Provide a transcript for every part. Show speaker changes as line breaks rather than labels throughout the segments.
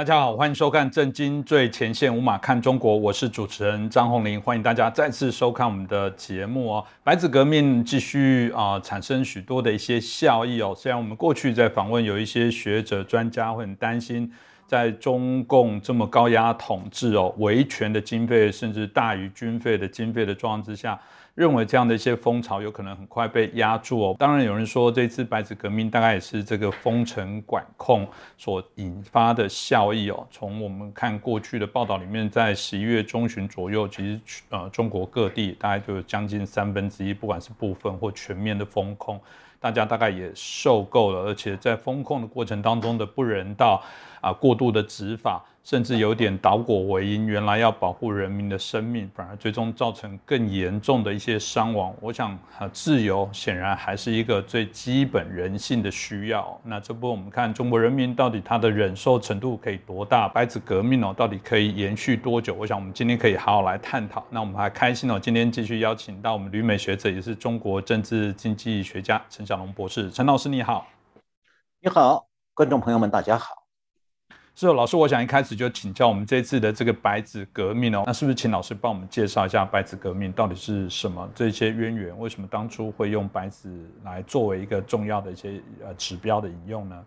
大家好，欢迎收看《震惊最前线》，五马看中国，我是主持人张宏林，欢迎大家再次收看我们的节目哦。白纸革命继续啊，产生许多的一些效益哦。虽然我们过去在访问有一些学者专家会很担心，在中共这么高压统治哦，维权的经费甚至大于军费的经费的状况之下。认为这样的一些风潮有可能很快被压住哦。当然，有人说这次白纸革命大概也是这个封城管控所引发的效益哦。从我们看过去的报道里面，在十一月中旬左右，其实呃中国各地大概就有将近三分之一，不管是部分或全面的封控，大家大概也受够了，而且在封控的过程当中的不人道啊、过度的执法。甚至有点倒果为因，原来要保护人民的生命，反而最终造成更严重的一些伤亡。我想，啊，自由显然还是一个最基本人性的需要。那这波我们看中国人民到底他的忍受程度可以多大？白纸革命哦，到底可以延续多久？我想我们今天可以好好来探讨。那我们还开心哦，今天继续邀请到我们旅美学者，也是中国政治经济学家陈小龙博士。陈老师你好，
你好，观众朋友们大家好。
是老师，我想一开始就请教我们这次的这个白纸革命哦，那是不是请老师帮我们介绍一下白纸革命到底是什么？这些渊源，为什么当初会用白纸来作为一个重要的一些呃指标的引用呢？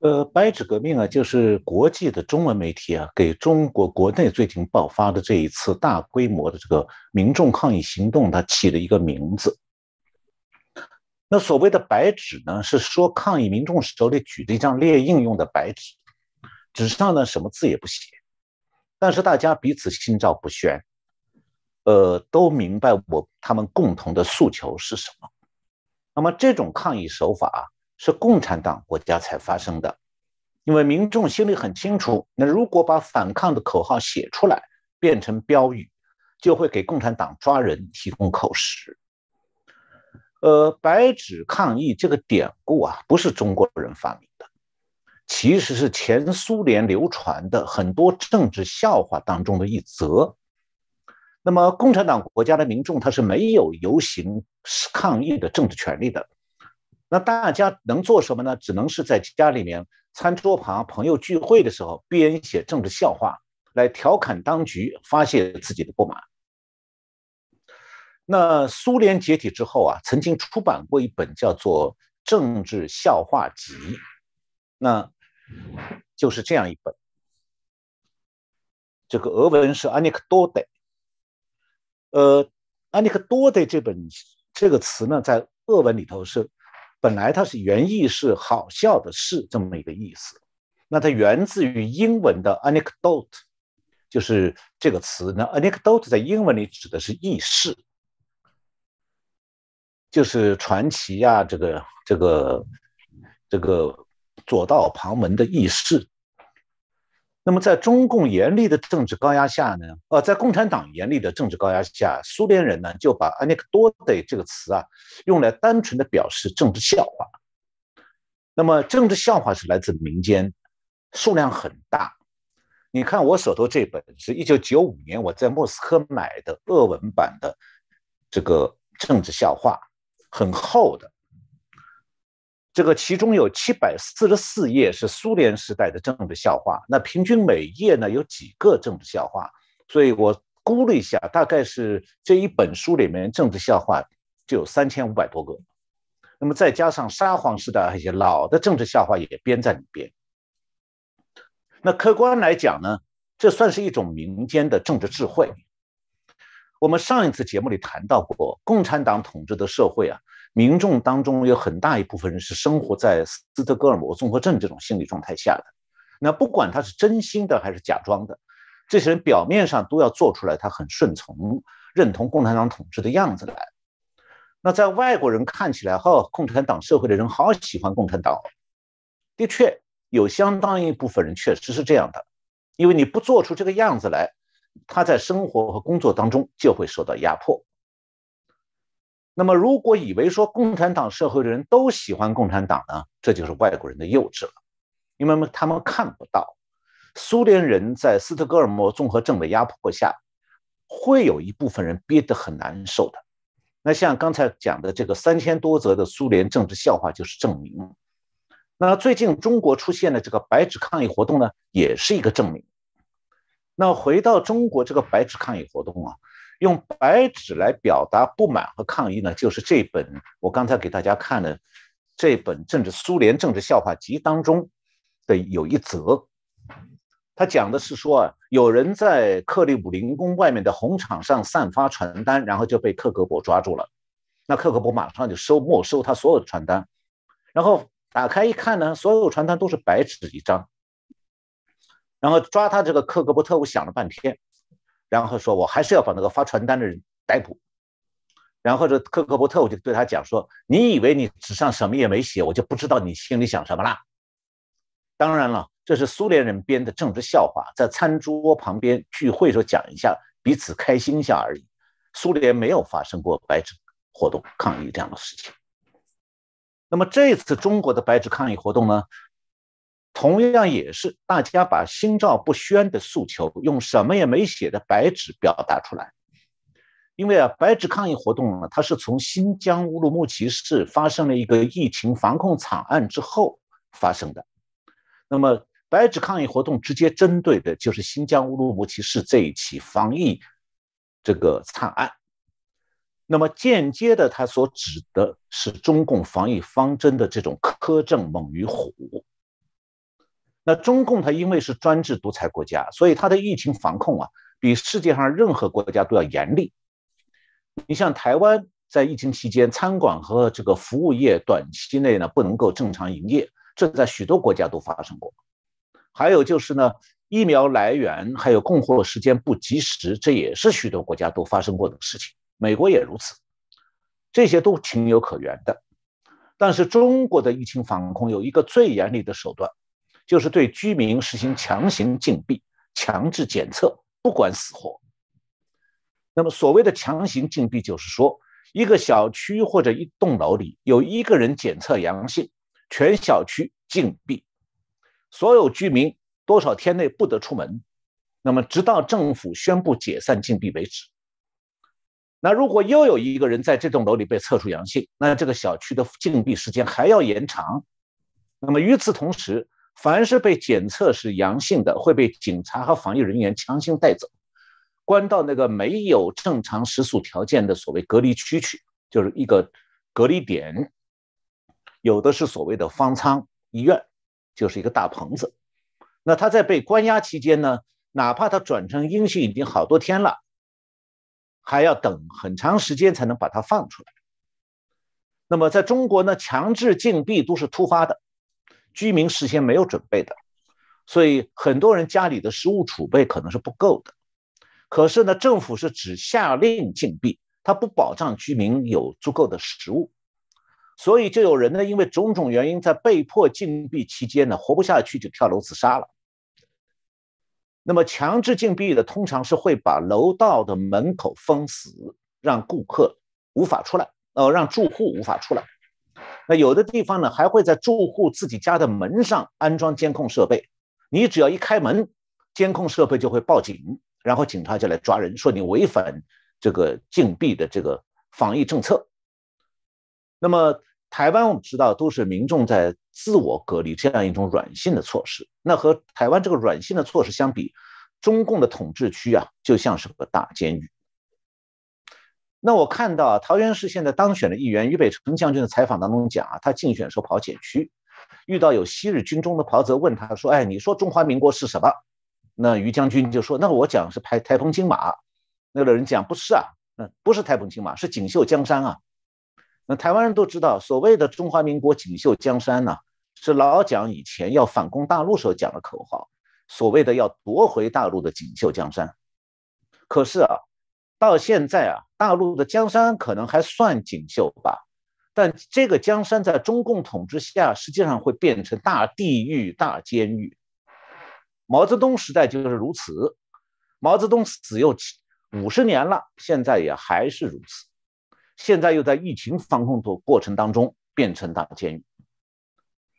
呃，白纸革命啊，就是国际的中文媒体啊，给中国国内最近爆发的这一次大规模的这个民众抗议行动，它起了一个名字。那所谓的白纸呢，是说抗议民众手里举着一张列印用的白纸。纸上呢什么字也不写，但是大家彼此心照不宣，呃，都明白我他们共同的诉求是什么。那么这种抗议手法啊是共产党国家才发生的，因为民众心里很清楚，那如果把反抗的口号写出来变成标语，就会给共产党抓人提供口实。呃，白纸抗议这个典故啊，不是中国人发明。其实是前苏联流传的很多政治笑话当中的一则。那么，共产党国家的民众他是没有游行抗议的政治权利的。那大家能做什么呢？只能是在家里面餐桌旁、朋友聚会的时候编写政治笑话来调侃当局，发泄自己的不满。那苏联解体之后啊，曾经出版过一本叫做《政治笑话集》。那就是这样一本，这个俄文是 “anecdote”。呃，“anecdote” 这本这个词呢，在俄文里头是本来它是原意是好笑的事这么一个意思。那它源自于英文的 “anecdote”，就是这个词。那 “anecdote” 在英文里指的是轶事，就是传奇呀，这个这个这个。左道旁门的轶事。那么，在中共严厉的政治高压下呢？呃，在共产党严厉的政治高压下，苏联人呢就把 “anecdote” 这个词啊用来单纯的表示政治笑话。那么，政治笑话是来自民间，数量很大。你看我手头这本是一九九五年我在莫斯科买的俄文版的这个政治笑话，很厚的。这个其中有七百四十四页是苏联时代的政治笑话，那平均每页呢有几个政治笑话？所以我估了一下，大概是这一本书里面政治笑话就有三千五百多个。那么再加上沙皇时代一些老的政治笑话也编在里边。那客观来讲呢，这算是一种民间的政治智慧。我们上一次节目里谈到过，共产党统治的社会啊。民众当中有很大一部分人是生活在斯德哥尔摩综合症这种心理状态下的。那不管他是真心的还是假装的，这些人表面上都要做出来他很顺从、认同共产党统治的样子来。那在外国人看起来，哈，共产党社会的人好喜欢共产党。的确，有相当一部分人确实是这样的，因为你不做出这个样子来，他在生活和工作当中就会受到压迫。那么，如果以为说共产党社会的人都喜欢共产党呢，这就是外国人的幼稚了，因为他们看不到苏联人在斯德哥尔摩综合症的压迫下，会有一部分人憋得很难受的。那像刚才讲的这个三千多则的苏联政治笑话就是证明。那最近中国出现的这个白纸抗议活动呢，也是一个证明。那回到中国这个白纸抗议活动啊，用白纸来表达不满和抗议呢，就是这本我刚才给大家看的这本政治苏联政治笑话集当中的有一则，他讲的是说啊，有人在克里姆林宫外面的红场上散发传单，然后就被克格勃抓住了。那克格勃马上就收没收他所有的传单，然后打开一看呢，所有传单都是白纸一张。然后抓他这个克格勃特务想了半天，然后说：“我还是要把那个发传单的人逮捕。”然后这克格勃特务就对他讲说：“你以为你纸上什么也没写，我就不知道你心里想什么啦？”当然了，这是苏联人编的政治笑话，在餐桌旁边聚会时候讲一下，彼此开心一下而已。苏联没有发生过白纸活动抗议这样的事情。那么这次中国的白纸抗议活动呢？同样也是大家把心照不宣的诉求，用什么也没写的白纸表达出来。因为啊，白纸抗议活动呢，它是从新疆乌鲁木齐市发生了一个疫情防控惨案之后发生的。那么，白纸抗议活动直接针对的就是新疆乌鲁木齐市这一起防疫这个惨案。那么，间接的，它所指的是中共防疫方针的这种苛政猛于虎。那中共它因为是专制独裁国家，所以它的疫情防控啊，比世界上任何国家都要严厉。你像台湾在疫情期间，餐馆和这个服务业短期内呢不能够正常营业，这在许多国家都发生过。还有就是呢，疫苗来源还有供货时间不及时，这也是许多国家都发生过的事情。美国也如此，这些都情有可原的。但是中国的疫情防控有一个最严厉的手段。就是对居民实行强行禁闭、强制检测，不管死活。那么，所谓的强行禁闭，就是说，一个小区或者一栋楼里有一个人检测阳性，全小区禁闭，所有居民多少天内不得出门，那么直到政府宣布解散禁闭为止。那如果又有一个人在这栋楼里被测出阳性，那这个小区的禁闭时间还要延长。那么与此同时，凡是被检测是阳性的，会被警察和防疫人员强行带走，关到那个没有正常食宿条件的所谓隔离区去，就是一个隔离点。有的是所谓的方舱医院，就是一个大棚子。那他在被关押期间呢，哪怕他转成阴性已经好多天了，还要等很长时间才能把他放出来。那么在中国呢，强制禁闭都是突发的。居民事先没有准备的，所以很多人家里的食物储备可能是不够的。可是呢，政府是只下令禁闭，他不保障居民有足够的食物，所以就有人呢，因为种种原因，在被迫禁闭期间呢，活不下去就跳楼自杀了。那么强制禁闭的，通常是会把楼道的门口封死，让顾客无法出来，呃，让住户无法出来。那有的地方呢，还会在住户自己家的门上安装监控设备，你只要一开门，监控设备就会报警，然后警察就来抓人，说你违反这个禁闭的这个防疫政策。那么台湾我们知道都是民众在自我隔离这样一种软性的措施，那和台湾这个软性的措施相比，中共的统治区啊就像是个大监狱。那我看到桃园市现在当选的议员于北辰将军的采访当中讲啊，他竞选时候跑检区，遇到有昔日军中的袍泽问他说：“哎，你说中华民国是什么？”那于将军就说：“那我讲是台台风金马。”那个人讲：“不是啊，嗯，不是台风金马，是锦绣江山啊。”那台湾人都知道，所谓的中华民国锦绣江山呢，是老蒋以前要反攻大陆时候讲的口号，所谓的要夺回大陆的锦绣江山。可是啊。到现在啊，大陆的江山可能还算锦绣吧，但这个江山在中共统治下，实际上会变成大地狱、大监狱。毛泽东时代就是如此，毛泽东死又五十年了，现在也还是如此。现在又在疫情防控的过程当中变成大监狱。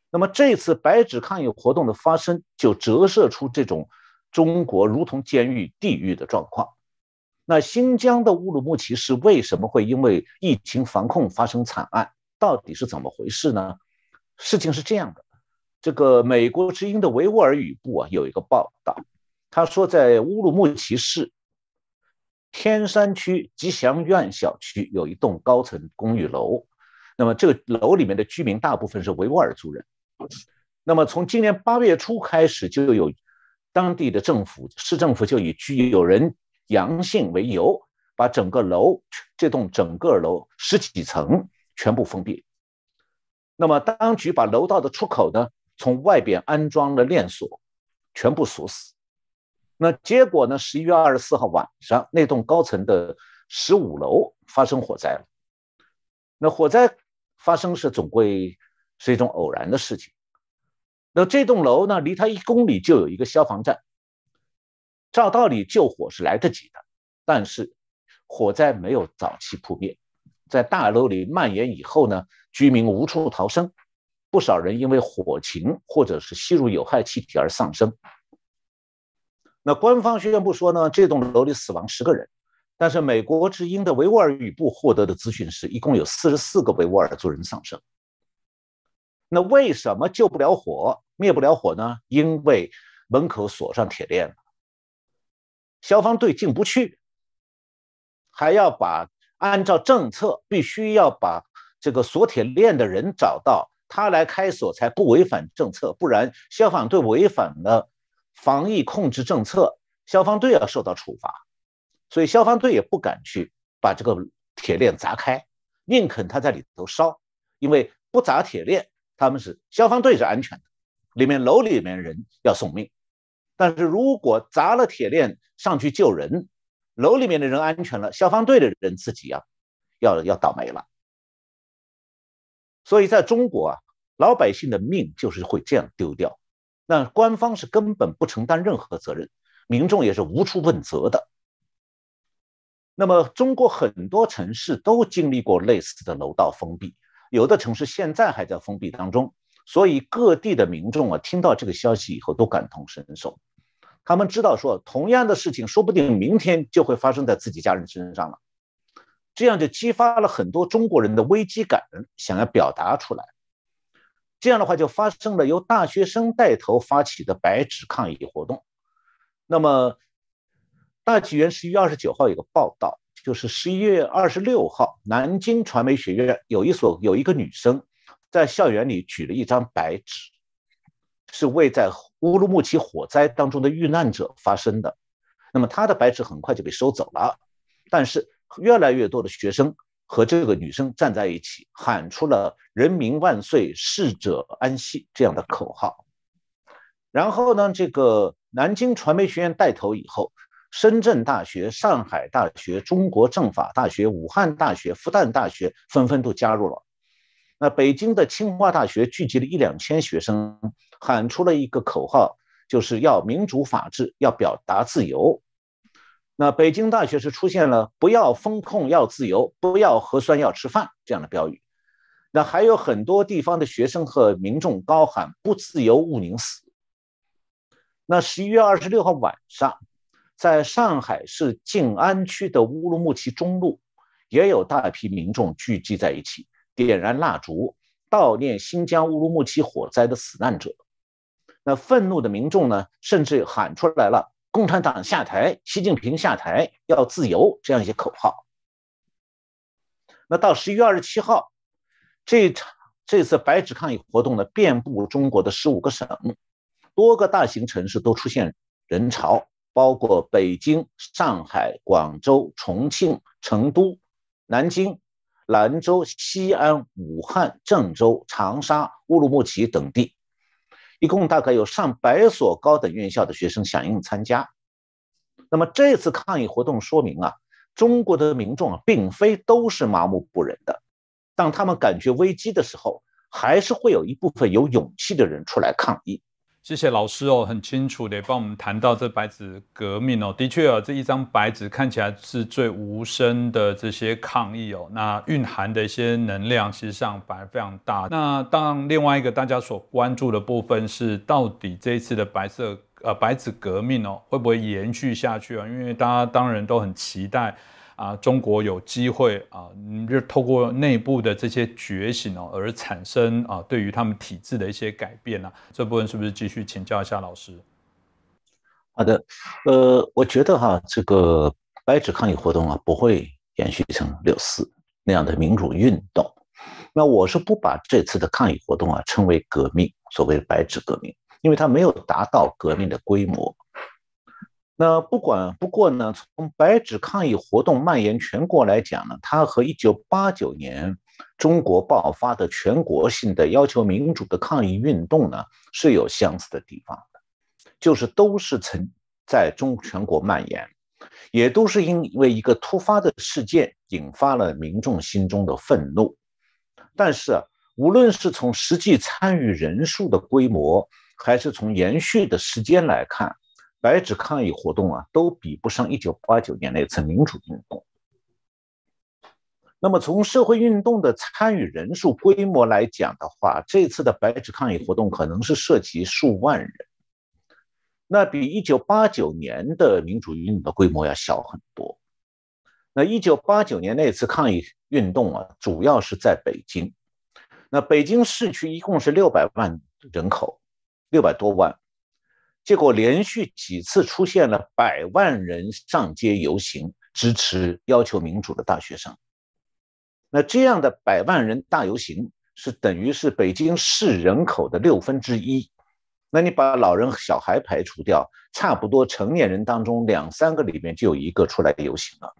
那么这次白纸抗议活动的发生，就折射出这种中国如同监狱、地狱的状况。那新疆的乌鲁木齐市为什么会因为疫情防控发生惨案？到底是怎么回事呢？事情是这样的，这个美国之音的维吾尔语部啊有一个报道，他说在乌鲁木齐市天山区吉祥苑小区有一栋高层公寓楼，那么这个楼里面的居民大部分是维吾尔族人。那么从今年八月初开始，就有当地的政府市政府就以居有人阳性为由，把整个楼这栋整个楼十几层全部封闭。那么当局把楼道的出口呢，从外边安装了链锁，全部锁死。那结果呢？十一月二十四号晚上，那栋高层的十五楼发生火灾了。那火灾发生是总归是一种偶然的事情。那这栋楼呢，离它一公里就有一个消防站，照道理救火是来得及的。但是火灾没有早期扑灭，在大楼里蔓延以后呢，居民无处逃生，不少人因为火情或者是吸入有害气体而丧生。那官方宣布说呢，这栋楼里死亡十个人，但是美国之音的维吾尔语部获得的资讯是，一共有四十四个维吾尔族人丧生。那为什么救不了火、灭不了火呢？因为门口锁上铁链了，消防队进不去，还要把按照政策必须要把这个锁铁链的人找到，他来开锁才不违反政策，不然消防队违反了防疫控制政策，消防队要受到处罚，所以消防队也不敢去把这个铁链砸开，宁肯他在里头烧，因为不砸铁链。他们是消防队是安全的，里面楼里面人要送命，但是如果砸了铁链上去救人，楼里面的人安全了，消防队的人自己啊要要倒霉了。所以在中国啊，老百姓的命就是会这样丢掉，那官方是根本不承担任何责任，民众也是无处问责的。那么中国很多城市都经历过类似的楼道封闭。有的城市现在还在封闭当中，所以各地的民众啊，听到这个消息以后都感同身受。他们知道说，同样的事情说不定明天就会发生在自己家人身上了，这样就激发了很多中国人的危机感，想要表达出来。这样的话，就发生了由大学生带头发起的白纸抗议活动。那么，大纪元十一月二十九号有个报道。就是十一月二十六号，南京传媒学院有一所有一个女生在校园里举了一张白纸，是为在乌鲁木齐火灾当中的遇难者发声的。那么她的白纸很快就被收走了，但是越来越多的学生和这个女生站在一起，喊出了“人民万岁，逝者安息”这样的口号。然后呢，这个南京传媒学院带头以后。深圳大学、上海大学、中国政法大学、武汉大学、复旦大学纷纷都加入了。那北京的清华大学聚集了一两千学生，喊出了一个口号，就是要民主法治，要表达自由。那北京大学是出现了“不要风控，要自由；不要核酸，要吃饭”这样的标语。那还有很多地方的学生和民众高喊“不自由，勿宁死”。那十一月二十六号晚上。在上海市静安区的乌鲁木齐中路，也有大批民众聚集在一起，点燃蜡烛，悼念新疆乌鲁木齐火灾的死难者。那愤怒的民众呢，甚至喊出来了“共产党下台，习近平下台，要自由”这样一些口号。那到十一月二十七号，这场这次白纸抗议活动呢，遍布中国的十五个省，多个大型城市都出现人潮。包括北京、上海、广州、重庆、成都、南京、兰州、西安、武汉、郑州、长沙、乌鲁木齐等地，一共大概有上百所高等院校的学生响应参加。那么这次抗议活动说明啊，中国的民众啊，并非都是麻木不仁的。当他们感觉危机的时候，还是会有一部分有勇气的人出来抗议。
谢谢老师哦，很清楚的帮我们谈到这白纸革命哦。的确啊，这一张白纸看起来是最无声的这些抗议哦，那蕴含的一些能量，实际上反而非常大。那当，另外一个大家所关注的部分是，到底这一次的白色呃白纸革命哦，会不会延续下去啊？因为大家当然都很期待。啊，中国有机会啊，就透过内部的这些觉醒哦，而产生啊，对于他们体制的一些改变呢？这部分是不是继续请教一下老师？
好的，呃，我觉得哈，这个白纸抗议活动啊，不会延续成六四那样的民主运动。那我是不把这次的抗议活动啊称为革命，所谓白纸革命，因为它没有达到革命的规模。那不管不过呢，从白纸抗议活动蔓延全国来讲呢，它和一九八九年中国爆发的全国性的要求民主的抗议运动呢是有相似的地方的，就是都是曾在中全国蔓延，也都是因为一个突发的事件引发了民众心中的愤怒。但是，无论是从实际参与人数的规模，还是从延续的时间来看。白纸抗议活动啊，都比不上一九八九年那次民主运动。那么从社会运动的参与人数规模来讲的话，这次的白纸抗议活动可能是涉及数万人，那比一九八九年的民主运动的规模要小很多。那一九八九年那次抗议运动啊，主要是在北京，那北京市区一共是六百万人口，六百多万。结果连续几次出现了百万人上街游行，支持要求民主的大学生。那这样的百万人大游行是等于是北京市人口的六分之一。那你把老人小孩排除掉，差不多成年人当中两三个里面就有一个出来游行了。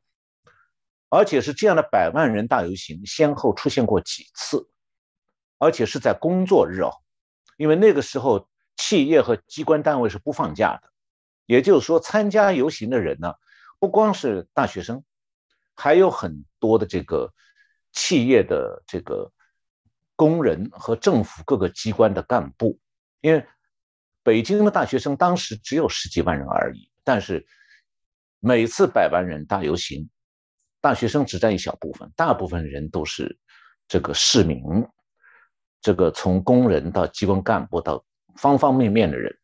而且是这样的百万人大游行先后出现过几次，而且是在工作日哦，因为那个时候。企业和机关单位是不放假的，也就是说，参加游行的人呢，不光是大学生，还有很多的这个企业的这个工人和政府各个机关的干部。因为北京的大学生当时只有十几万人而已，但是每次百万人大游行，大学生只占一小部分，大部分人都是这个市民，这个从工人到机关干部到。方方面面的人。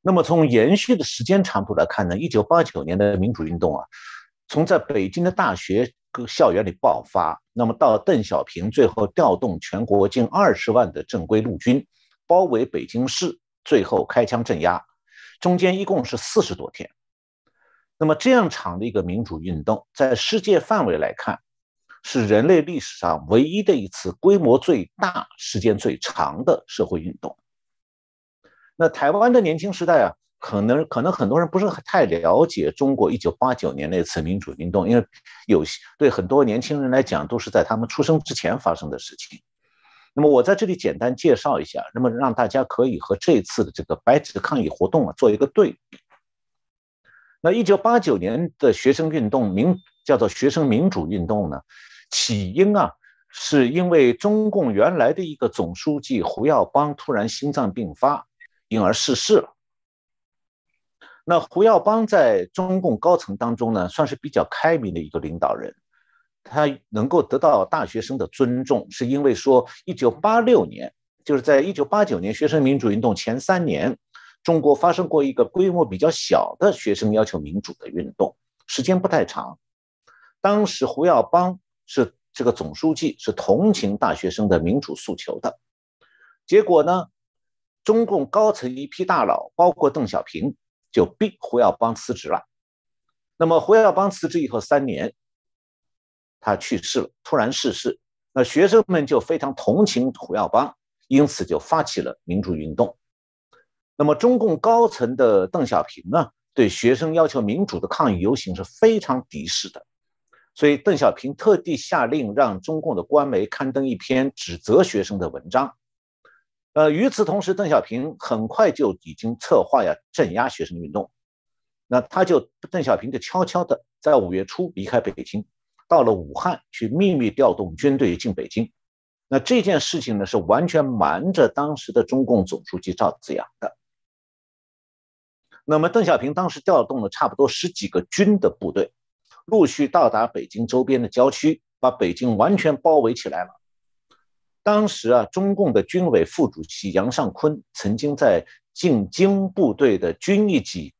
那么从延续的时间长度来看呢，一九八九年的民主运动啊，从在北京的大学各校园里爆发，那么到邓小平最后调动全国近二十万的正规陆军包围北京市，最后开枪镇压，中间一共是四十多天。那么这样长的一个民主运动，在世界范围来看。是人类历史上唯一的一次规模最大、时间最长的社会运动。那台湾的年轻时代啊，可能可能很多人不是太了解中国一九八九年那次民主运动，因为有些对很多年轻人来讲都是在他们出生之前发生的事情。那么我在这里简单介绍一下，那么让大家可以和这次的这个白纸抗议活动啊做一个对比。那一九八九年的学生运动，民叫做学生民主运动呢？起因啊，是因为中共原来的一个总书记胡耀邦突然心脏病发，因而逝世了。那胡耀邦在中共高层当中呢，算是比较开明的一个领导人，他能够得到大学生的尊重，是因为说，一九八六年，就是在一九八九年学生民主运动前三年，中国发生过一个规模比较小的学生要求民主的运动，时间不太长。当时胡耀邦。是这个总书记是同情大学生的民主诉求的，结果呢，中共高层一批大佬，包括邓小平，就逼胡耀邦辞职了。那么胡耀邦辞职以后三年，他去世了，突然逝世。那学生们就非常同情胡耀邦，因此就发起了民主运动。那么中共高层的邓小平呢，对学生要求民主的抗议游行是非常敌视的。所以，邓小平特地下令让中共的官媒刊登一篇指责学生的文章。呃，与此同时，邓小平很快就已经策划呀镇压学生运动。那他就邓小平就悄悄的在五月初离开北京，到了武汉去秘密调动军队进北京。那这件事情呢，是完全瞒着当时的中共总书记赵紫阳的。那么，邓小平当时调动了差不多十几个军的部队。陆续到达北京周边的郊区，把北京完全包围起来了。当时啊，中共的军委副主席杨尚昆曾经在进京部队的军一级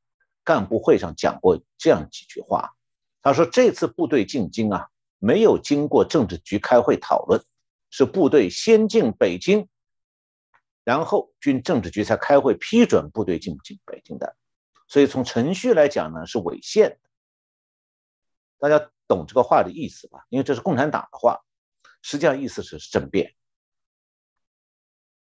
干部会上讲过这样几句话。他说这次部队进京啊，没有经过政治局开会讨论，是部队先进北京，然后军政治局才开会批准部队进不进北京的，所以从程序来讲呢是违宪。大家懂这个话的意思吧？因为这是共产党的话，实际上意思是政变。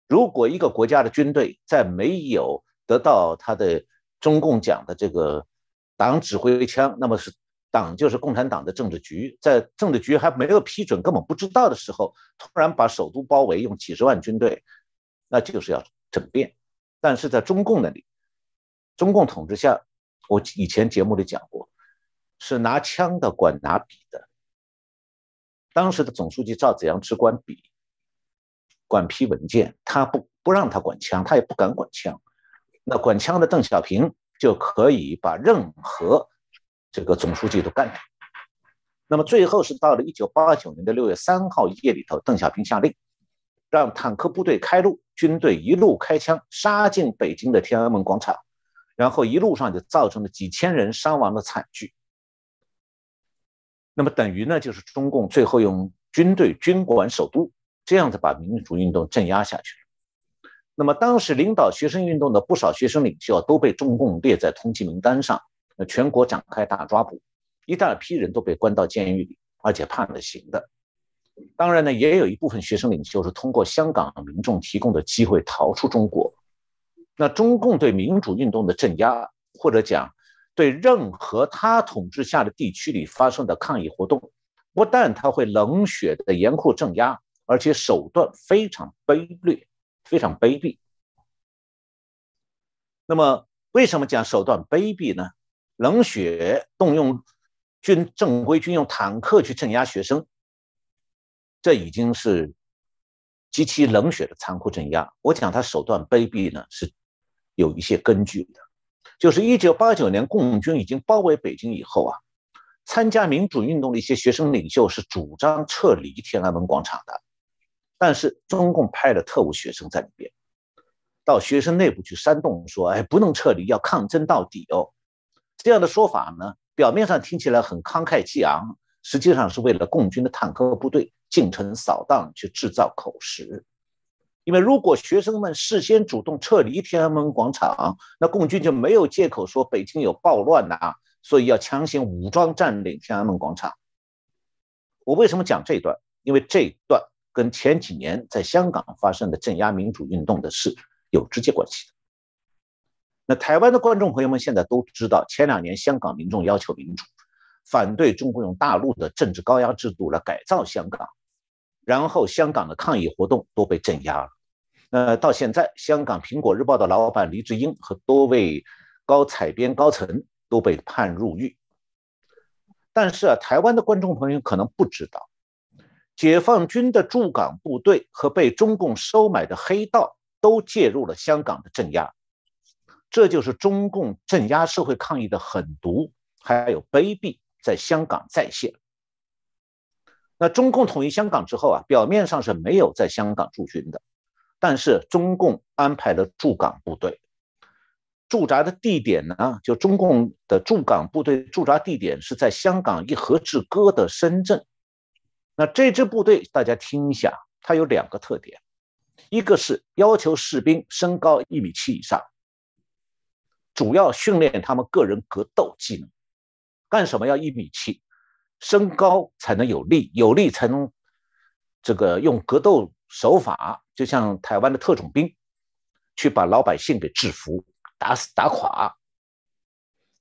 如果一个国家的军队在没有得到他的中共讲的这个党指挥枪，那么是党就是共产党的政治局，在政治局还没有批准、根本不知道的时候，突然把首都包围，用几十万军队，那就是要政变。但是在中共那里，中共统治下，我以前节目里讲过，是拿枪的管拿笔的。当时的总书记赵紫阳只管笔。管批文件，他不不让他管枪，他也不敢管枪。那管枪的邓小平就可以把任何这个总书记都干掉。那么最后是到了一九八九年的六月三号夜里头，邓小平下令让坦克部队开路，军队一路开枪杀进北京的天安门广场，然后一路上就造成了几千人伤亡的惨剧。那么等于呢，就是中共最后用军队军管首都。这样子把民主运动镇压下去了。那么当时领导学生运动的不少学生领袖都被中共列在通缉名单上，那全国展开大抓捕，一大批人都被关到监狱里，而且判了刑的。当然呢，也有一部分学生领袖是通过香港民众提供的机会逃出中国。那中共对民主运动的镇压，或者讲对任何他统治下的地区里发生的抗议活动，不但他会冷血的严酷镇压。而且手段非常卑劣，非常卑鄙。那么，为什么讲手段卑鄙呢？冷血动用军正规军用坦克去镇压学生，这已经是极其冷血的残酷镇压。我讲他手段卑鄙呢，是有一些根据的。就是一九八九年共军已经包围北京以后啊，参加民主运动的一些学生领袖是主张撤离天安门广场的。但是中共派了特务学生在里边，到学生内部去煽动，说：“哎，不能撤离，要抗争到底哦。”这样的说法呢，表面上听起来很慷慨激昂，实际上是为了共军的坦克部队进城扫荡去制造口实。因为如果学生们事先主动撤离天安门广场，那共军就没有借口说北京有暴乱呐，所以要强行武装占领天安门广场。我为什么讲这段？因为这段。跟前几年在香港发生的镇压民主运动的事有直接关系的。那台湾的观众朋友们现在都知道，前两年香港民众要求民主，反对中国用大陆的政治高压制度来改造香港，然后香港的抗议活动都被镇压了。呃，到现在，香港《苹果日报》的老板黎智英和多位高采编高层都被判入狱。但是啊，台湾的观众朋友可能不知道。解放军的驻港部队和被中共收买的黑道都介入了香港的镇压，这就是中共镇压社会抗议的狠毒还有卑鄙在香港再现。那中共统一香港之后啊，表面上是没有在香港驻军的，但是中共安排了驻港部队，驻扎的地点呢，就中共的驻港部队驻扎地点是在香港一河之隔的深圳。那这支部队，大家听一下，它有两个特点，一个是要求士兵身高一米七以上，主要训练他们个人格斗技能。干什么要一米七？身高才能有力，有力才能这个用格斗手法，就像台湾的特种兵，去把老百姓给制服、打死、打垮。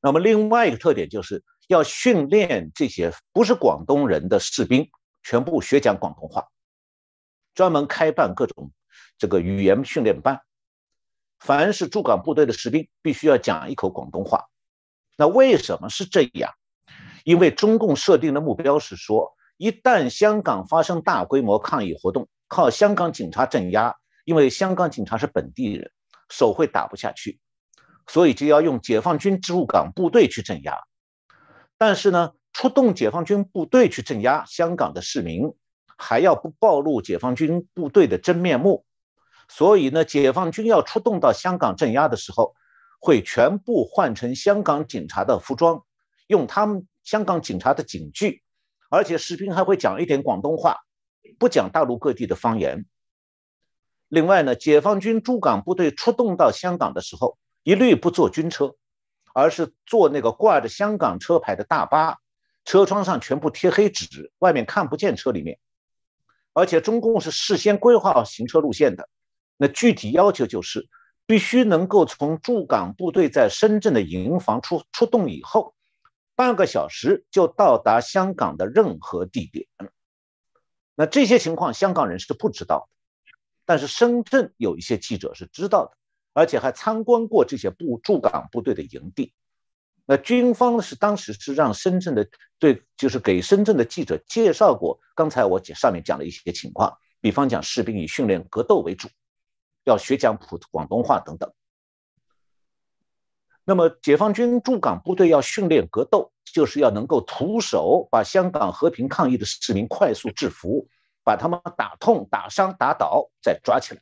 那么另外一个特点就是要训练这些不是广东人的士兵。全部学讲广东话，专门开办各种这个语言训练班。凡是驻港部队的士兵，必须要讲一口广东话。那为什么是这样？因为中共设定的目标是说，一旦香港发生大规模抗议活动，靠香港警察镇压，因为香港警察是本地人，手会打不下去，所以就要用解放军驻港部队去镇压。但是呢？出动解放军部队去镇压香港的市民，还要不暴露解放军部队的真面目，所以呢，解放军要出动到香港镇压的时候，会全部换成香港警察的服装，用他们香港警察的警句，而且士兵还会讲一点广东话，不讲大陆各地的方言。另外呢，解放军驻港部队出动到香港的时候，一律不坐军车，而是坐那个挂着香港车牌的大巴，车窗上全部贴黑纸，外面看不见车里面。而且中共是事先规划好行车路线的，那具体要求就是必须能够从驻港部队在深圳的营房出出动以后，半个小时就到达香港的任何地点。那这些情况香港人是不知道的。但是深圳有一些记者是知道的，而且还参观过这些部驻港部队的营地。那军方是当时是让深圳的对，就是给深圳的记者介绍过刚才我上面讲的一些情况，比方讲士兵以训练格斗为主，要学讲普广东话等等。那么解放军驻港部队要训练格斗，就是要能够徒手把香港和平抗议的市民快速制服。把他们打痛、打伤、打倒，再抓起来。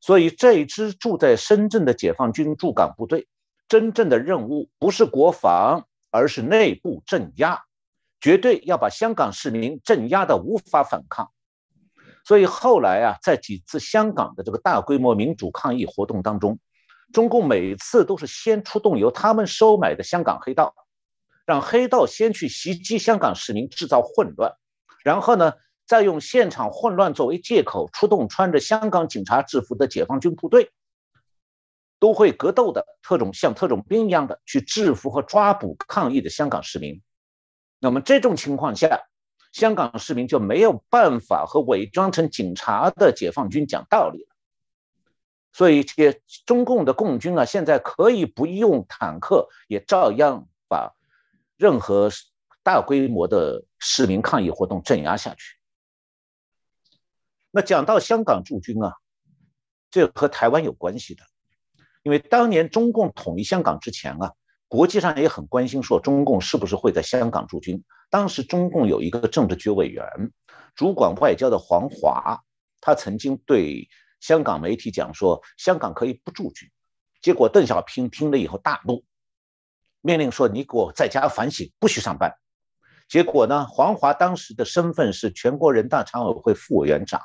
所以这一支住在深圳的解放军驻港部队，真正的任务不是国防，而是内部镇压，绝对要把香港市民镇压的无法反抗。所以后来啊，在几次香港的这个大规模民主抗议活动当中，中共每次都是先出动由他们收买的香港黑道，让黑道先去袭击香港市民，制造混乱，然后呢？再用现场混乱作为借口，出动穿着香港警察制服的解放军部队，都会格斗的特种，像特种兵一样的去制服和抓捕抗议的香港市民。那么这种情况下，香港市民就没有办法和伪装成警察的解放军讲道理。所以，这些中共的共军啊，现在可以不用坦克，也照样把任何大规模的市民抗议活动镇压下去。那讲到香港驻军啊，这和台湾有关系的，因为当年中共统一香港之前啊，国际上也很关心说中共是不是会在香港驻军。当时中共有一个政治局委员，主管外交的黄华，他曾经对香港媒体讲说，香港可以不驻军。结果邓小平听了以后大怒，命令说你给我在家反省，不许上班。结果呢，黄华当时的身份是全国人大常委会副委员长。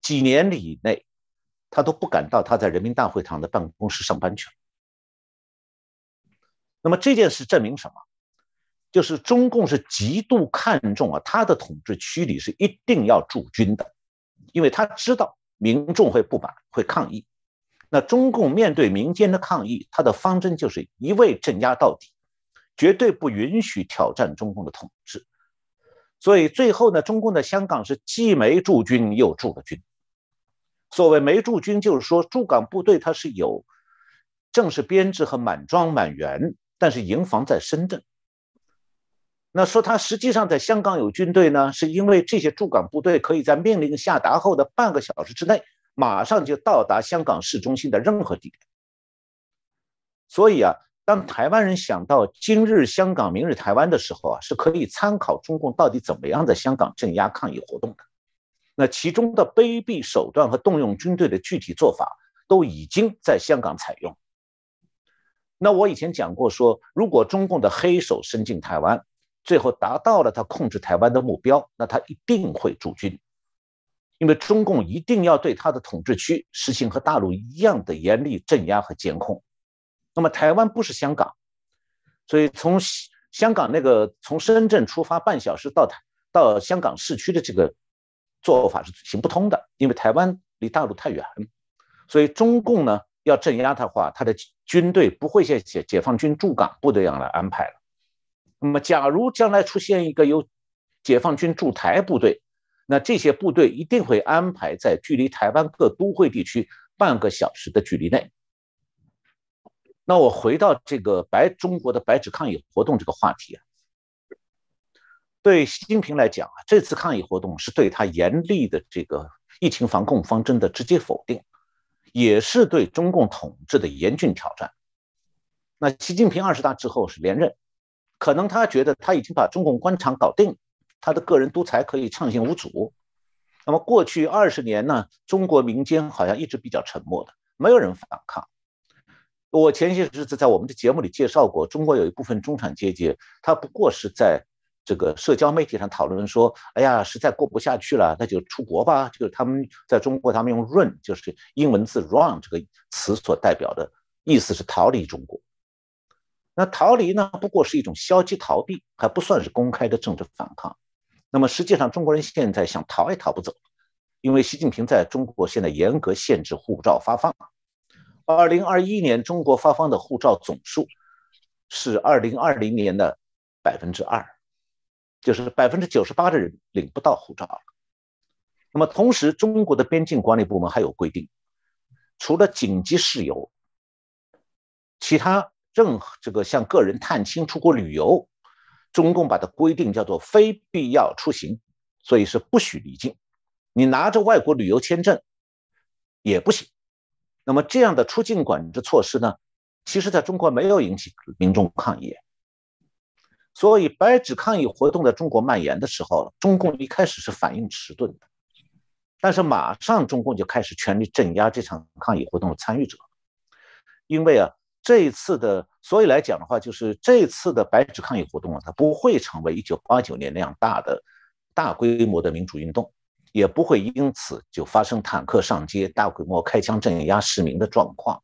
几年里内，他都不敢到他在人民大会堂的办公室上班去了。那么这件事证明什么？就是中共是极度看重啊，他的统治区里是一定要驻军的，因为他知道民众会不满，会抗议。那中共面对民间的抗议，他的方针就是一味镇压到底，绝对不允许挑战中共的统治。所以最后呢，中共在香港是既没驻军又驻了军。所谓没驻军，就是说驻港部队它是有正式编制和满装满员，但是营房在深圳。那说他实际上在香港有军队呢，是因为这些驻港部队可以在命令下达后的半个小时之内，马上就到达香港市中心的任何地点。所以啊，当台湾人想到今日香港，明日台湾的时候啊，是可以参考中共到底怎么样在香港镇压抗议活动的。那其中的卑鄙手段和动用军队的具体做法，都已经在香港采用。那我以前讲过，说如果中共的黑手伸进台湾，最后达到了他控制台湾的目标，那他一定会驻军，因为中共一定要对他的统治区实行和大陆一样的严厉镇压和监控。那么台湾不是香港，所以从香港那个从深圳出发半小时到台到香港市区的这个。做法是行不通的，因为台湾离大陆太远，所以中共呢要镇压他的话，他的军队不会像解解放军驻港部队样来安排了。那么，假如将来出现一个由解放军驻台部队，那这些部队一定会安排在距离台湾各都会地区半个小时的距离内。那我回到这个白中国的白纸抗议活动这个话题啊。对习近平来讲啊，这次抗议活动是对他严厉的这个疫情防控方针的直接否定，也是对中共统治的严峻挑战。那习近平二十大之后是连任，可能他觉得他已经把中共官场搞定，他的个人独裁可以畅行无阻。那么过去二十年呢，中国民间好像一直比较沉默的，没有人反抗。我前些日子在我们的节目里介绍过，中国有一部分中产阶级，他不过是在这个社交媒体上讨论说：“哎呀，实在过不下去了，那就出国吧。”就是他们在中国，他们用 “run”，就是英文字 “run” 这个词所代表的意思是逃离中国。那逃离呢，不过是一种消极逃避，还不算是公开的政治反抗。那么实际上，中国人现在想逃也逃不走，因为习近平在中国现在严格限制护照发放。二零二一年，中国发放的护照总数是二零二零年的百分之二，就是百分之九十八的人领不到护照。那么同时，中国的边境管理部门还有规定，除了紧急事由，其他任何这个向个人探亲、出国旅游，中共把它规定叫做非必要出行，所以是不许离境。你拿着外国旅游签证也不行。那么这样的出境管制措施呢，其实在中国没有引起民众抗议，所以白纸抗议活动在中国蔓延的时候，中共一开始是反应迟钝的，但是马上中共就开始全力镇压这场抗议活动的参与者，因为啊，这一次的，所以来讲的话，就是这一次的白纸抗议活动啊，它不会成为一九八九年那样大的、大规模的民主运动。也不会因此就发生坦克上街、大规模开枪镇压市民的状况。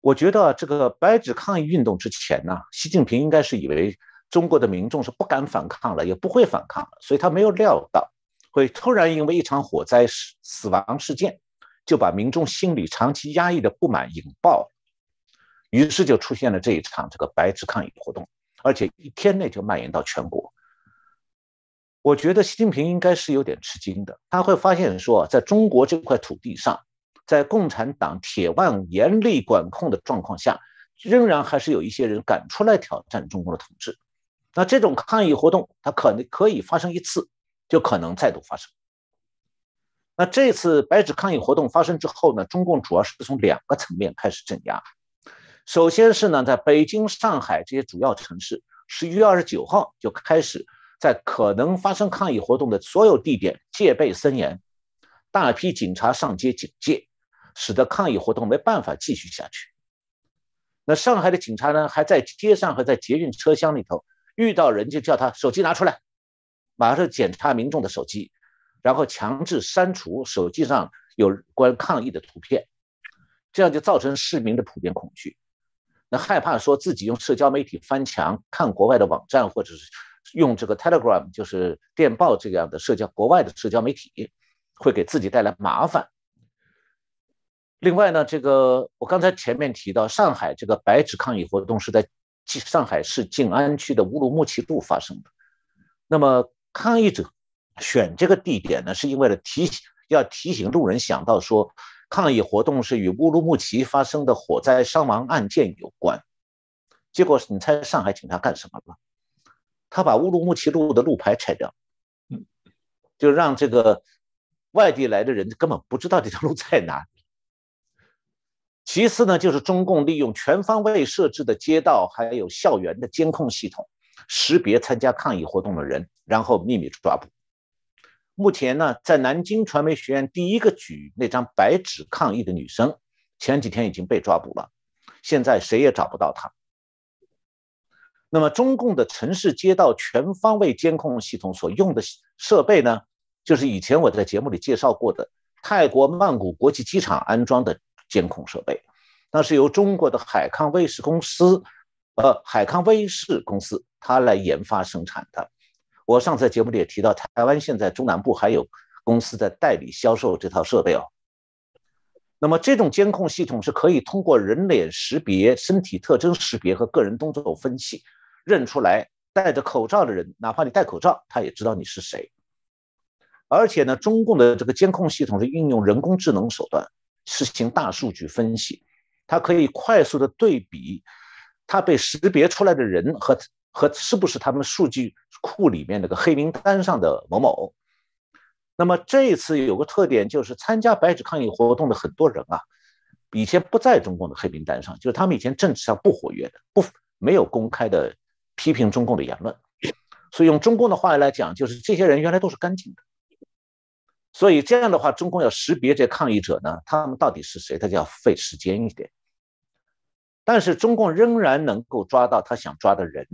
我觉得这个白纸抗议运动之前呢，习近平应该是以为中国的民众是不敢反抗了，也不会反抗了，所以他没有料到会突然因为一场火灾死死亡事件，就把民众心里长期压抑的不满引爆，于是就出现了这一场这个白纸抗议活动，而且一天内就蔓延到全国。我觉得习近平应该是有点吃惊的，他会发现说，在中国这块土地上，在共产党铁腕严厉管控的状况下，仍然还是有一些人敢出来挑战中国的统治。那这种抗议活动，它可能可以发生一次，就可能再度发生。那这次白纸抗议活动发生之后呢，中共主要是从两个层面开始镇压。首先是呢，在北京、上海这些主要城市，十一月二十九号就开始。在可能发生抗议活动的所有地点戒备森严，大批警察上街警戒，使得抗议活动没办法继续下去。那上海的警察呢，还在街上和在捷运车厢里头遇到人就叫他手机拿出来，马上检查民众的手机，然后强制删除手机上有关抗议的图片，这样就造成市民的普遍恐惧，那害怕说自己用社交媒体翻墙看国外的网站或者是。用这个 Telegram 就是电报这样的社交国外的社交媒体，会给自己带来麻烦。另外呢，这个我刚才前面提到，上海这个白纸抗议活动是在上海市静安区的乌鲁木齐路发生的。那么抗议者选这个地点呢，是因为了提醒要提醒路人想到说，抗议活动是与乌鲁木齐发生的火灾伤亡案件有关。结果你猜上海警察干什么了？他把乌鲁木齐路的路牌拆掉，嗯，就让这个外地来的人根本不知道这条路在哪里。其次呢，就是中共利用全方位设置的街道还有校园的监控系统，识别参加抗议活动的人，然后秘密抓捕。目前呢，在南京传媒学院第一个举那张白纸抗议的女生，前几天已经被抓捕了，现在谁也找不到她。那么，中共的城市街道全方位监控系统所用的设备呢，就是以前我在节目里介绍过的泰国曼谷国际机场安装的监控设备，那是由中国的海康威视公司，呃，海康威视公司它来研发生产的。我上次节目里也提到，台湾现在中南部还有公司在代理销售这套设备哦。那么，这种监控系统是可以通过人脸识别、身体特征识别和个人动作分析。认出来戴着口罩的人，哪怕你戴口罩，他也知道你是谁。而且呢，中共的这个监控系统是运用人工智能手段实行大数据分析，它可以快速的对比他被识别出来的人和和是不是他们数据库里面那个黑名单上的某某。那么这一次有个特点，就是参加白纸抗议活动的很多人啊，以前不在中共的黑名单上，就是他们以前政治上不活跃的，不没有公开的。批评中共的言论，所以用中共的话来讲，就是这些人原来都是干净的。所以这样的话，中共要识别这抗议者呢，他们到底是谁，他就要费时间一点。但是中共仍然能够抓到他想抓的人，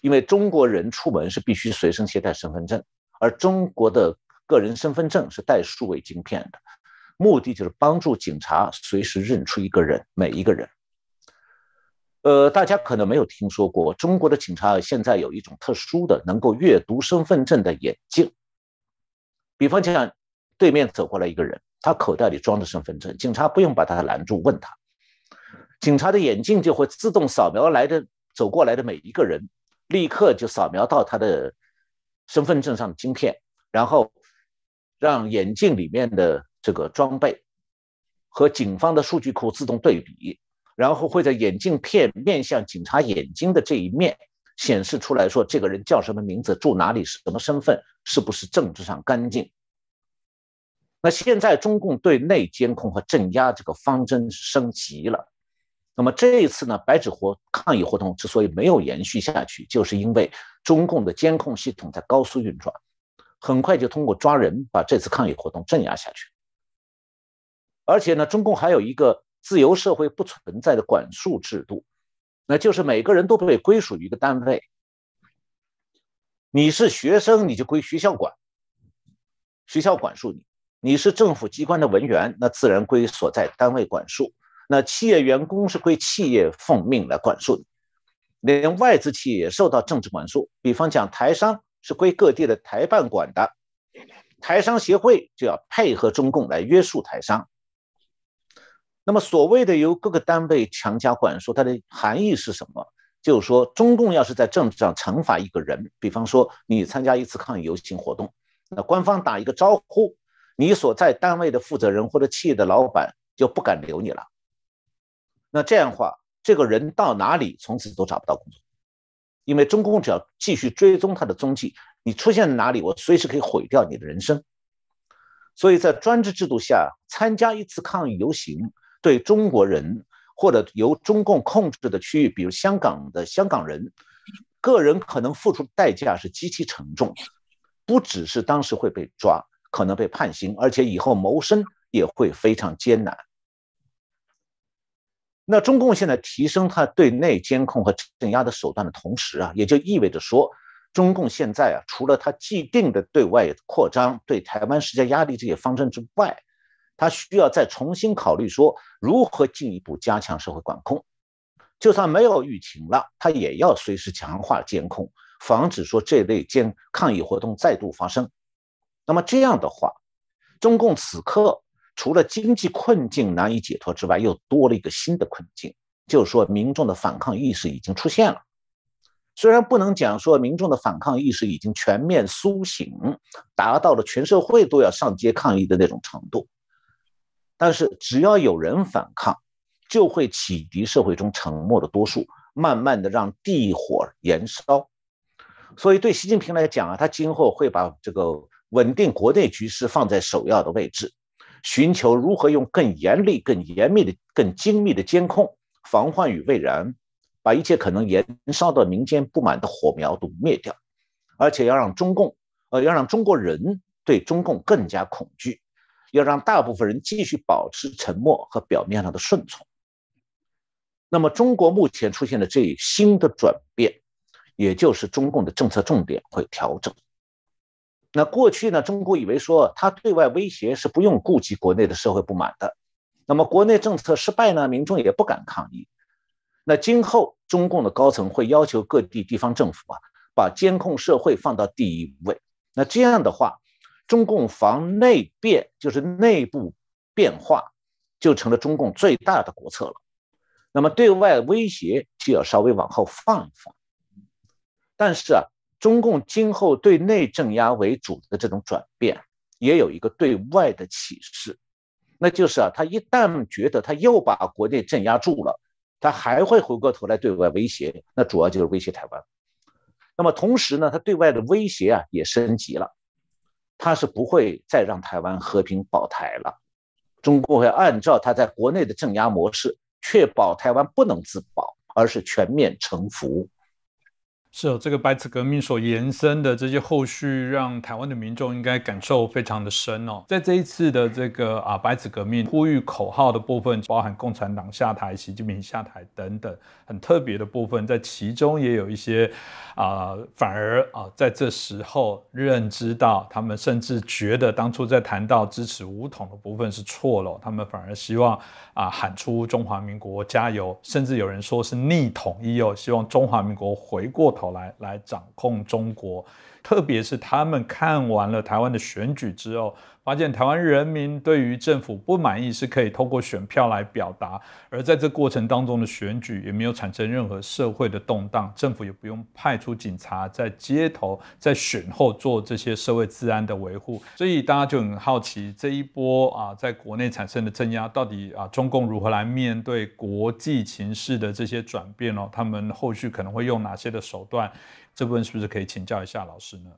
因为中国人出门是必须随身携带身份证，而中国的个人身份证是带数位晶片的，目的就是帮助警察随时认出一个人，每一个人。呃，大家可能没有听说过，中国的警察现在有一种特殊的能够阅读身份证的眼镜。比方讲，对面走过来一个人，他口袋里装着身份证，警察不用把他拦住问他，警察的眼镜就会自动扫描来的走过来的每一个人，立刻就扫描到他的身份证上的晶片，然后让眼镜里面的这个装备和警方的数据库自动对比。然后会在眼镜片面向警察眼睛的这一面显示出来说，这个人叫什么名字，住哪里，什么身份，是不是政治上干净？那现在中共对内监控和镇压这个方针升级了。那么这一次呢，白纸活抗议活动之所以没有延续下去，就是因为中共的监控系统在高速运转，很快就通过抓人把这次抗议活动镇压下去。而且呢，中共还有一个。自由社会不存在的管束制度，那就是每个人都被归属于一个单位。你是学生，你就归学校管，学校管束你；你是政府机关的文员，那自然归所在单位管束。那企业员工是归企业奉命来管束的，连外资企业也受到政治管束。比方讲，台商是归各地的台办管的，台商协会就要配合中共来约束台商。那么，所谓的由各个单位强加管束，它的含义是什么？就是说，中共要是在政治上惩罚一个人，比方说你参加一次抗议游行活动，那官方打一个招呼，你所在单位的负责人或者企业的老板就不敢留你了。那这样的话，这个人到哪里，从此都找不到工作，因为中共只要继续追踪他的踪迹，你出现在哪里，我随时可以毁掉你的人生。所以在专制制度下，参加一次抗议游行。对中国人或者由中共控制的区域，比如香港的香港人，个人可能付出的代价是极其沉重，不只是当时会被抓，可能被判刑，而且以后谋生也会非常艰难。那中共现在提升它对内监控和镇压的手段的同时啊，也就意味着说，中共现在啊，除了它既定的对外扩张、对台湾施加压力这些方针之外，他需要再重新考虑说如何进一步加强社会管控，就算没有疫情了，他也要随时强化监控，防止说这类监抗议活动再度发生。那么这样的话，中共此刻除了经济困境难以解脱之外，又多了一个新的困境，就是说民众的反抗意识已经出现了。虽然不能讲说民众的反抗意识已经全面苏醒，达到了全社会都要上街抗议的那种程度。但是，只要有人反抗，就会启迪社会中沉默的多数，慢慢的让地火燃烧。所以，对习近平来讲啊，他今后会把这个稳定国内局势放在首要的位置，寻求如何用更严厉、更严密的、更精密的监控，防患于未然，把一切可能燃烧到民间不满的火苗都灭掉，而且要让中共，呃，要让中国人对中共更加恐惧。要让大部分人继续保持沉默和表面上的顺从。那么，中国目前出现的这一新的转变，也就是中共的政策重点会调整。那过去呢，中国以为说他对外威胁是不用顾及国内的社会不满的，那么国内政策失败呢，民众也不敢抗议。那今后中共的高层会要求各地地方政府啊，把监控社会放到第一位。那这样的话。中共防内变，就是内部变化，就成了中共最大的国策了。那么对外威胁就要稍微往后放一放。但是啊，中共今后对内镇压为主的这种转变，也有一个对外的启示，那就是啊，他一旦觉得他又把国内镇压住了，他还会回过头来对外威胁，那主要就是威胁台湾。那么同时呢，他对外的威胁啊也升级了。他是不会再让台湾和平保台了，中国会按照他在国内的镇压模式，确保台湾不能自保，而是全面臣服。
是哦，这个白纸革命所延伸的这些后续，让台湾的民众应该感受非常的深哦。在这一次的这个啊白纸革命呼吁口号的部分，包含共产党下台、习近平下台等等很特别的部分，在其中也有一些啊，反而啊在这时候认知到，他们甚至觉得当初在谈到支持武统的部分是错了，他们反而希望啊喊出中华民国加油，甚至有人说是逆统一哦，希望中华民国回过头。来来掌控中国，特别是他们看完了台湾的选举之后，发现台湾人民对于政府不满意是可以通过选票来表达，而在这过程当中的选举也没有产生任何社会的动荡，政府也不用派出警察在街头在选后做这些社会治安的维护，所以大家就很好奇这一波啊，在国内产生的镇压到底啊，中共如何来面对国际情势的这些转变哦？他们后续可能会用哪些的手段？这部分是不是可以请教一下老师呢？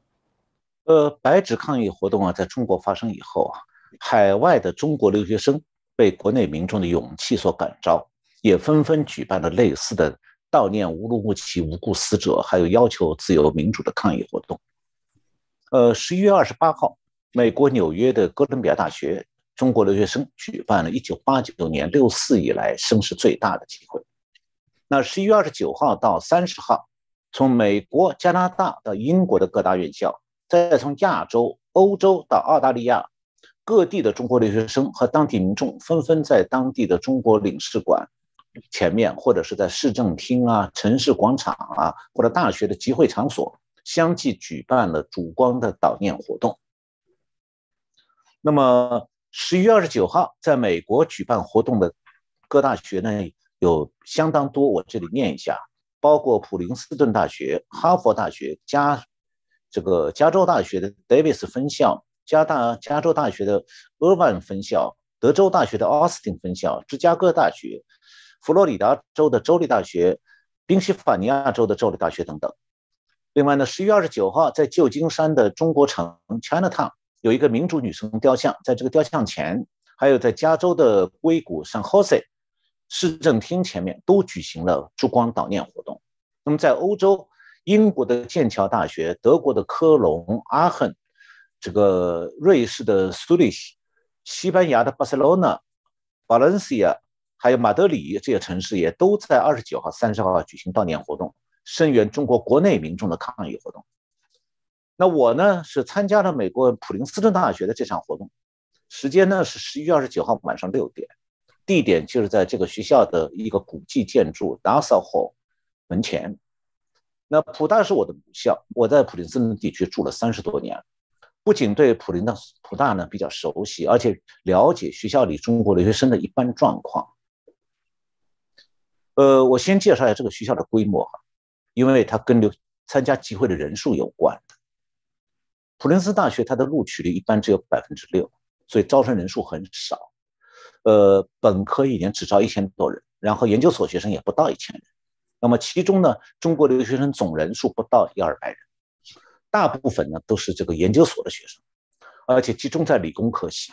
呃，白纸抗议活动啊，在中国发生以后啊，海外的中国留学生被国内民众的勇气所感召，也纷纷举办了类似的悼念乌鲁木齐无辜死者，还有要求自由民主的抗议活动。呃，十一月二十八号，美国纽约的哥伦比亚大学中国留学生举办了一九八九年六四以来声势最大的集会。那十一月二十九号到三十号，从美国、加拿大到英国的各大院校。再从亚洲、欧洲到澳大利亚，各地的中国留学生和当地民众纷纷在当地的中国领事馆前面，或者是在市政厅啊、城市广场啊，或者大学的集会场所，相继举办了烛光的悼念活动。那么，十一月二十九号，在美国举办活动的各大学呢，有相当多，我这里念一下，包括普林斯顿大学、哈佛大学、加。这个加州大学的 Davis 分校、加大加州大学的 Irvine 分校、德州大学的 Austin 分校、芝加哥大学、佛罗里达州的州立大学、宾夕法尼亚州的州立大学等等。另外呢，十一月二十九号，在旧金山的中国城 Chinatown 有一个民主女神雕像，在这个雕像前，还有在加州的硅谷 San Jose 市政厅前面，都举行了烛光悼念活动。那么在欧洲。英国的剑桥大学、德国的科隆、阿亨，这个瑞士的苏黎世、西班牙的巴塞罗那、巴伦西亚，还有马德里这些城市，也都在二十九号、三十号举行悼念活动，声援中国国内民众的抗议活动。那我呢，是参加了美国普林斯顿大学的这场活动，时间呢是十一月二十九号晚上六点，地点就是在这个学校的一个古迹建筑 Nassau Hall 门前。那普大是我的母校，我在普林斯顿地区住了三十多年，不仅对普林的普大呢比较熟悉，而且了解学校里中国留学生的一般状况。呃，我先介绍一下这个学校的规模哈，因为它跟留参加集会的人数有关的。普林斯大学它的录取率一般只有百分之六，所以招生人数很少。呃，本科一年只招一千多人，然后研究所学生也不到一千人。那么其中呢，中国留学生总人数不到一二百人，大部分呢都是这个研究所的学生，而且集中在理工科系。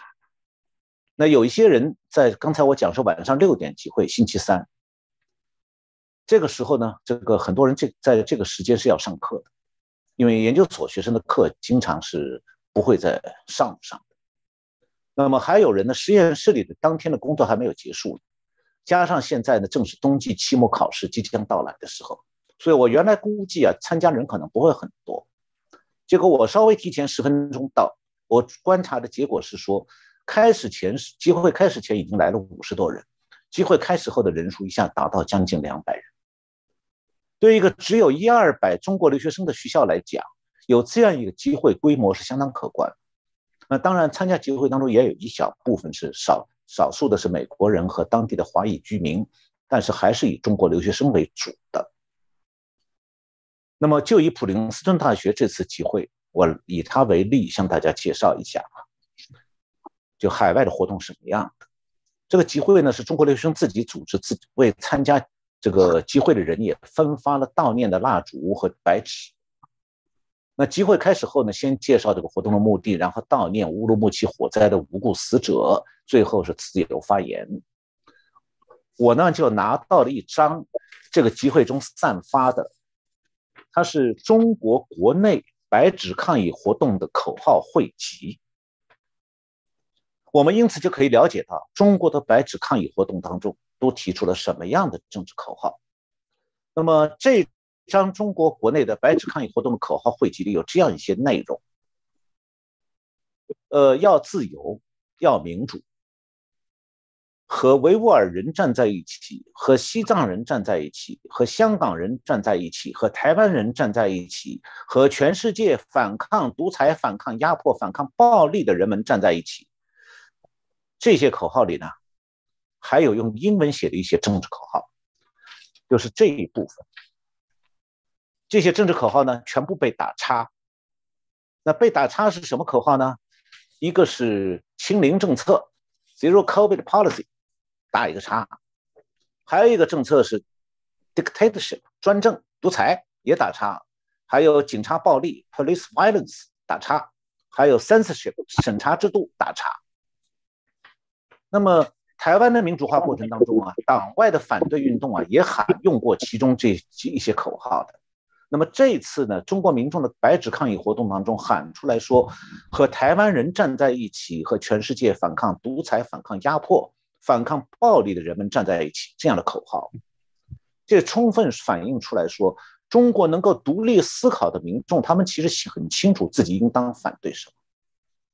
那有一些人在刚才我讲说晚上六点集会，星期三，这个时候呢，这个很多人这在这个时间是要上课的，因为研究所学生的课经常是不会在上午上。那么还有人呢，实验室里的当天的工作还没有结束。加上现在呢，正是冬季期末考试即将到来的时候，所以我原来估计啊，参加人可能不会很多。结果我稍微提前十分钟到，我观察的结果是说，开始前集会开始前已经来了五十多人，集会开始后的人数一下达到将近两百人。对一个只有一二百中国留学生的学校来讲，有这样一个机会，规模是相当可观。那当然，参加集会当中也有一小部分是少。少数的是美国人和当地的华裔居民，但是还是以中国留学生为主的。那么，就以普林斯顿大学这次集会，我以它为例，向大家介绍一下啊，就海外的活动什么样的。这个集会呢，是中国留学生自己组织，自为参加这个集会的人也分发了悼念的蜡烛和白纸。那集会开始后呢，先介绍这个活动的目的，然后悼念乌鲁木齐火灾的无辜死者，最后是自由发言。我呢就拿到了一张这个集会中散发的它是中国国内白纸抗议活动的口号汇集。我们因此就可以了解到，中国的白纸抗议活动当中都提出了什么样的政治口号。那么这张中国国内的白纸抗议活动的口号汇集里有这样一些内容：呃，要自由，要民主，和维吾尔人站在一起，和西藏人站在一起，和香港人站在一起，和台湾人站在一起，和全世界反抗独裁、反抗压迫、反抗暴力的人们站在一起。这些口号里呢，还有用英文写的一些政治口号，就是这一部分。这些政治口号呢，全部被打叉。那被打叉是什么口号呢？一个是清零政策 （Zero COVID Policy），打一个叉；还有一个政策是 Dictatorship（ 专政、独裁），也打叉；还有警察暴力 （Police Violence） 打叉；还有 Censorship（ 审查制度）打叉。那么，台湾的民主化过程当中啊，党外的反对运动啊，也喊用过其中这一些口号的。那么这次呢，中国民众的白纸抗议活动当中喊出来说，和台湾人站在一起，和全世界反抗独裁、反抗压迫、反抗暴力的人们站在一起，这样的口号，这充分反映出来说，中国能够独立思考的民众，他们其实很清楚自己应当反对什么，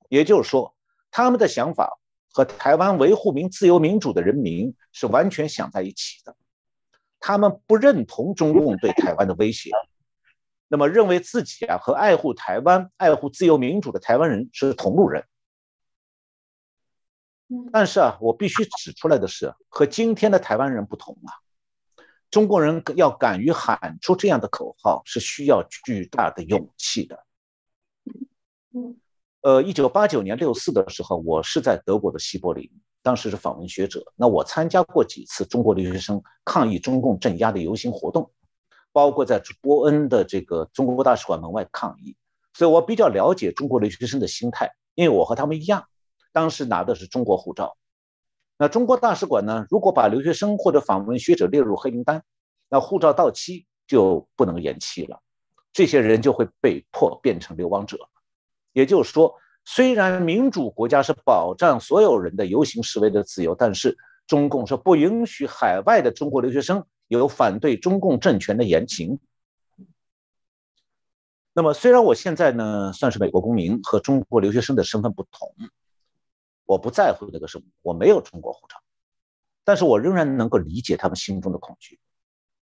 也就是说，他们的想法。和台湾维护民自由民主的人民是完全想在一起的，他们不认同中共对台湾的威胁，那么认为自己啊和爱护台湾、爱护自由民主的台湾人是同路人。但是啊，我必须指出来的是，和今天的台湾人不同啊，中国人要敢于喊出这样的口号，是需要巨大的勇气的。呃，一九八九年六四的时候，我是在德国的西柏林，当时是访问学者。那我参加过几次中国留学生抗议中共镇压的游行活动，包括在波恩的这个中国大使馆门外抗议，所以我比较了解中国留学生的心态。因为我和他们一样，当时拿的是中国护照。那中国大使馆呢，如果把留学生或者访问学者列入黑名单，那护照到期就不能延期了，这些人就会被迫变成流亡者。也就是说，虽然民主国家是保障所有人的游行示威的自由，但是中共是不允许海外的中国留学生有反对中共政权的言情。那么，虽然我现在呢算是美国公民，和中国留学生的身份不同，我不在乎那个什么，我没有中国护照，但是我仍然能够理解他们心中的恐惧。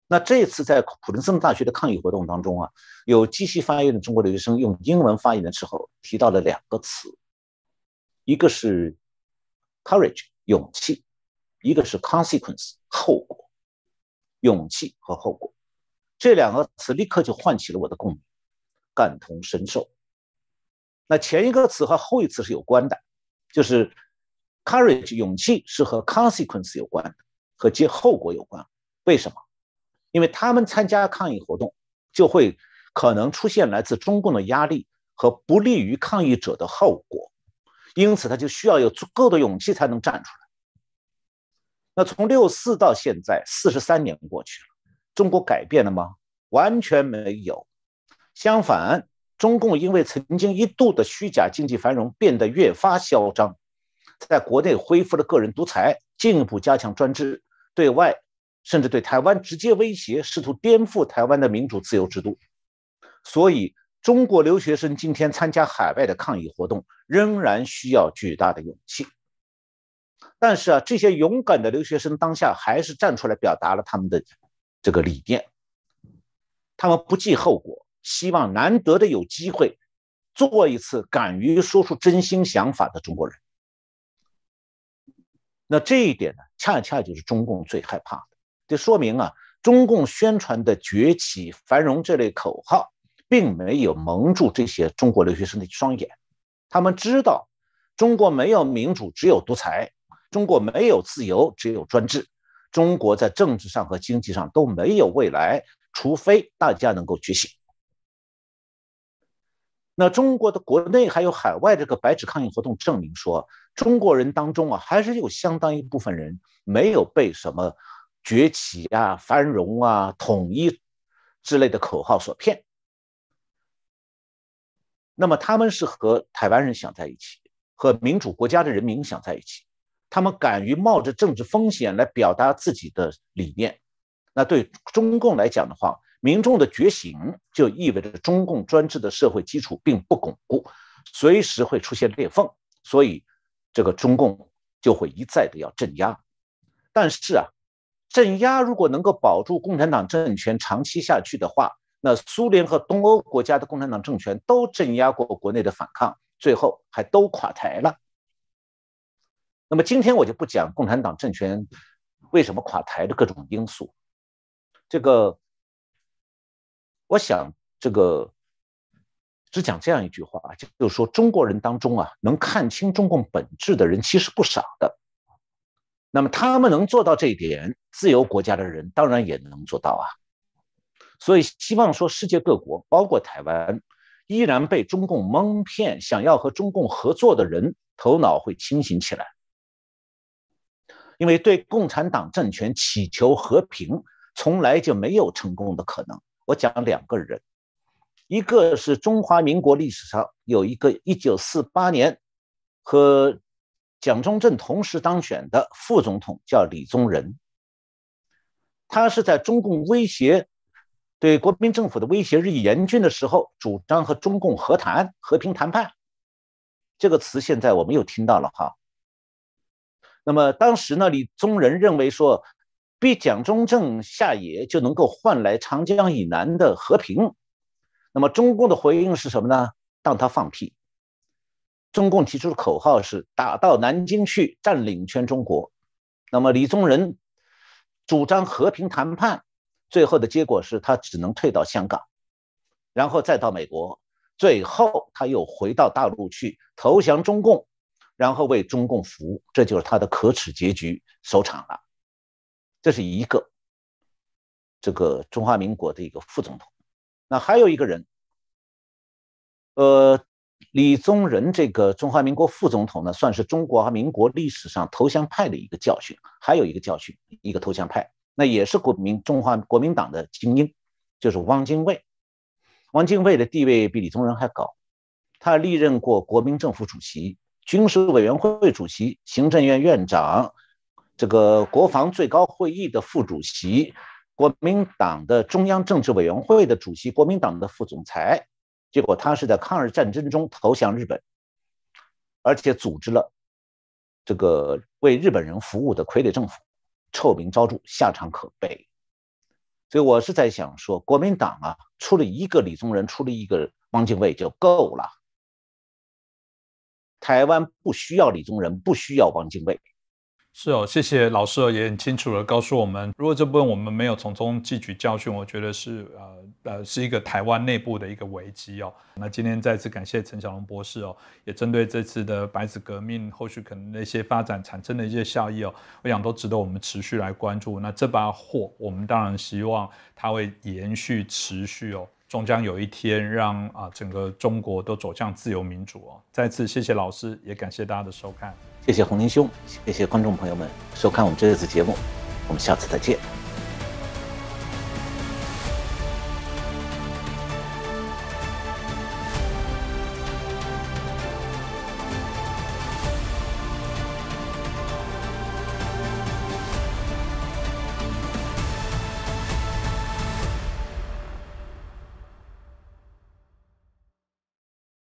那这次在普林斯顿大学的抗议活动当中啊，有继续发言的中国留学生用英文发言的时候提到了两个词，一个是 courage 勇气，一个是 consequence 后果，勇气和后果这两个词立刻就唤起了我的共鸣，感同身受。那前一个词和后一词是有关的，就是 courage 勇气是和 consequence 有关的，和接后果有关。为什么？因为他们参加抗议活动，就会可能出现来自中共的压力和不利于抗议者的后果，因此他就需要有足够的勇气才能站出来。那从六四到现在四十三年过去了，中国改变了吗？完全没有。相反，中共因为曾经一度的虚假经济繁荣变得越发嚣张，在国内恢复了个人独裁，进一步加强专制，对外。甚至对台湾直接威胁，试图颠覆台湾的民主自由制度。所以，中国留学生今天参加海外的抗议活动，仍然需要巨大的勇气。但是啊，这些勇敢的留学生当下还是站出来表达了他们的这个理念。他们不计后果，希望难得的有机会做一次敢于说出真心想法的中国人。那这一点呢，恰恰就是中共最害怕的。这说明啊，中共宣传的崛起、繁荣这类口号，并没有蒙住这些中国留学生的双眼。他们知道，中国没有民主，只有独裁；中国没有自由，只有专制；中国在政治上和经济上都没有未来，除非大家能够觉醒。那中国的国内还有海外这个白纸抗议活动，证明说，中国人当中啊，还是有相当一部分人没有被什么。崛起啊，繁荣啊，统一之类的口号所骗，那么他们是和台湾人想在一起，和民主国家的人民想在一起，他们敢于冒着政治风险来表达自己的理念。那对中共来讲的话，民众的觉醒就意味着中共专制的社会基础并不巩固，随时会出现裂缝，所以这个中共就会一再的要镇压。但是啊，镇压如果能够保住共产党政权长期下去的话，那苏联和东欧国家的共产党政权都镇压过国内的反抗，最后还都垮台了。那么今天我就不讲共产党政权为什么垮台的各种因素。这个，我想这个只讲这样一句话啊，就是说中国人当中啊，能看清中共本质的人其实不少的。那么他们能做到这一点，自由国家的人当然也能做到啊。所以希望说世界各国，包括台湾，依然被中共蒙骗，想要和中共合作的人头脑会清醒起来，因为对共产党政权祈求和平。从来就没有成功的可能。我讲两个人，一个是中华民国历史上有一个1948年和蒋中正同时当选的副总统，叫李宗仁。他是在中共威胁对国民政府的威胁日益严峻的时候，主张和中共和谈、和平谈判。这个词现在我们又听到了哈。那么当时呢，李宗仁认为说。逼蒋中正下野就能够换来长江以南的和平，那么中共的回应是什么呢？当他放屁。中共提出的口号是“打到南京去，占领全中国”。那么李宗仁主张和平谈判，最后的结果是他只能退到香港，然后再到美国，最后他又回到大陆去投降中共，然后为中共服务，这就是他的可耻结局收场了。这是一个，这个中华民国的一个副总统。那还有一个人，呃，李宗仁这个中华民国副总统呢，算是中华民国历史上投降派的一个教训。还有一个教训，一个投降派，那也是国民中华国民党的精英，就是汪精卫。汪精卫的地位比李宗仁还高，他历任过国民政府主席、军事委员会主席、行政院院长。这个国防最高会议的副主席，国民党的中央政治委员会的主席，国民党的副总裁，结果他是在抗日战争中投降日本，而且组织了这个为日本人服务的傀儡政府，臭名昭著，下场可悲。所以我是在想说，国民党啊，出了一个李宗仁，出了一个汪精卫就够了。台湾不需要李宗仁，不需要汪精卫。
是哦，谢谢老师也很清楚的告诉我们，如果这部分我们没有从中汲取教训，我觉得是呃呃是一个台湾内部的一个危机哦。那今天再次感谢陈小龙博士哦，也针对这次的白纸革命后续可能的一些发展产生的一些效益哦，我想都值得我们持续来关注。那这把火，我们当然希望它会延续持续哦。终将有一天让啊整个中国都走向自由民主哦！再次谢谢老师，也感谢大家的收看。
谢谢洪林兄，谢谢观众朋友们收看我们这次节目，我们下次再见。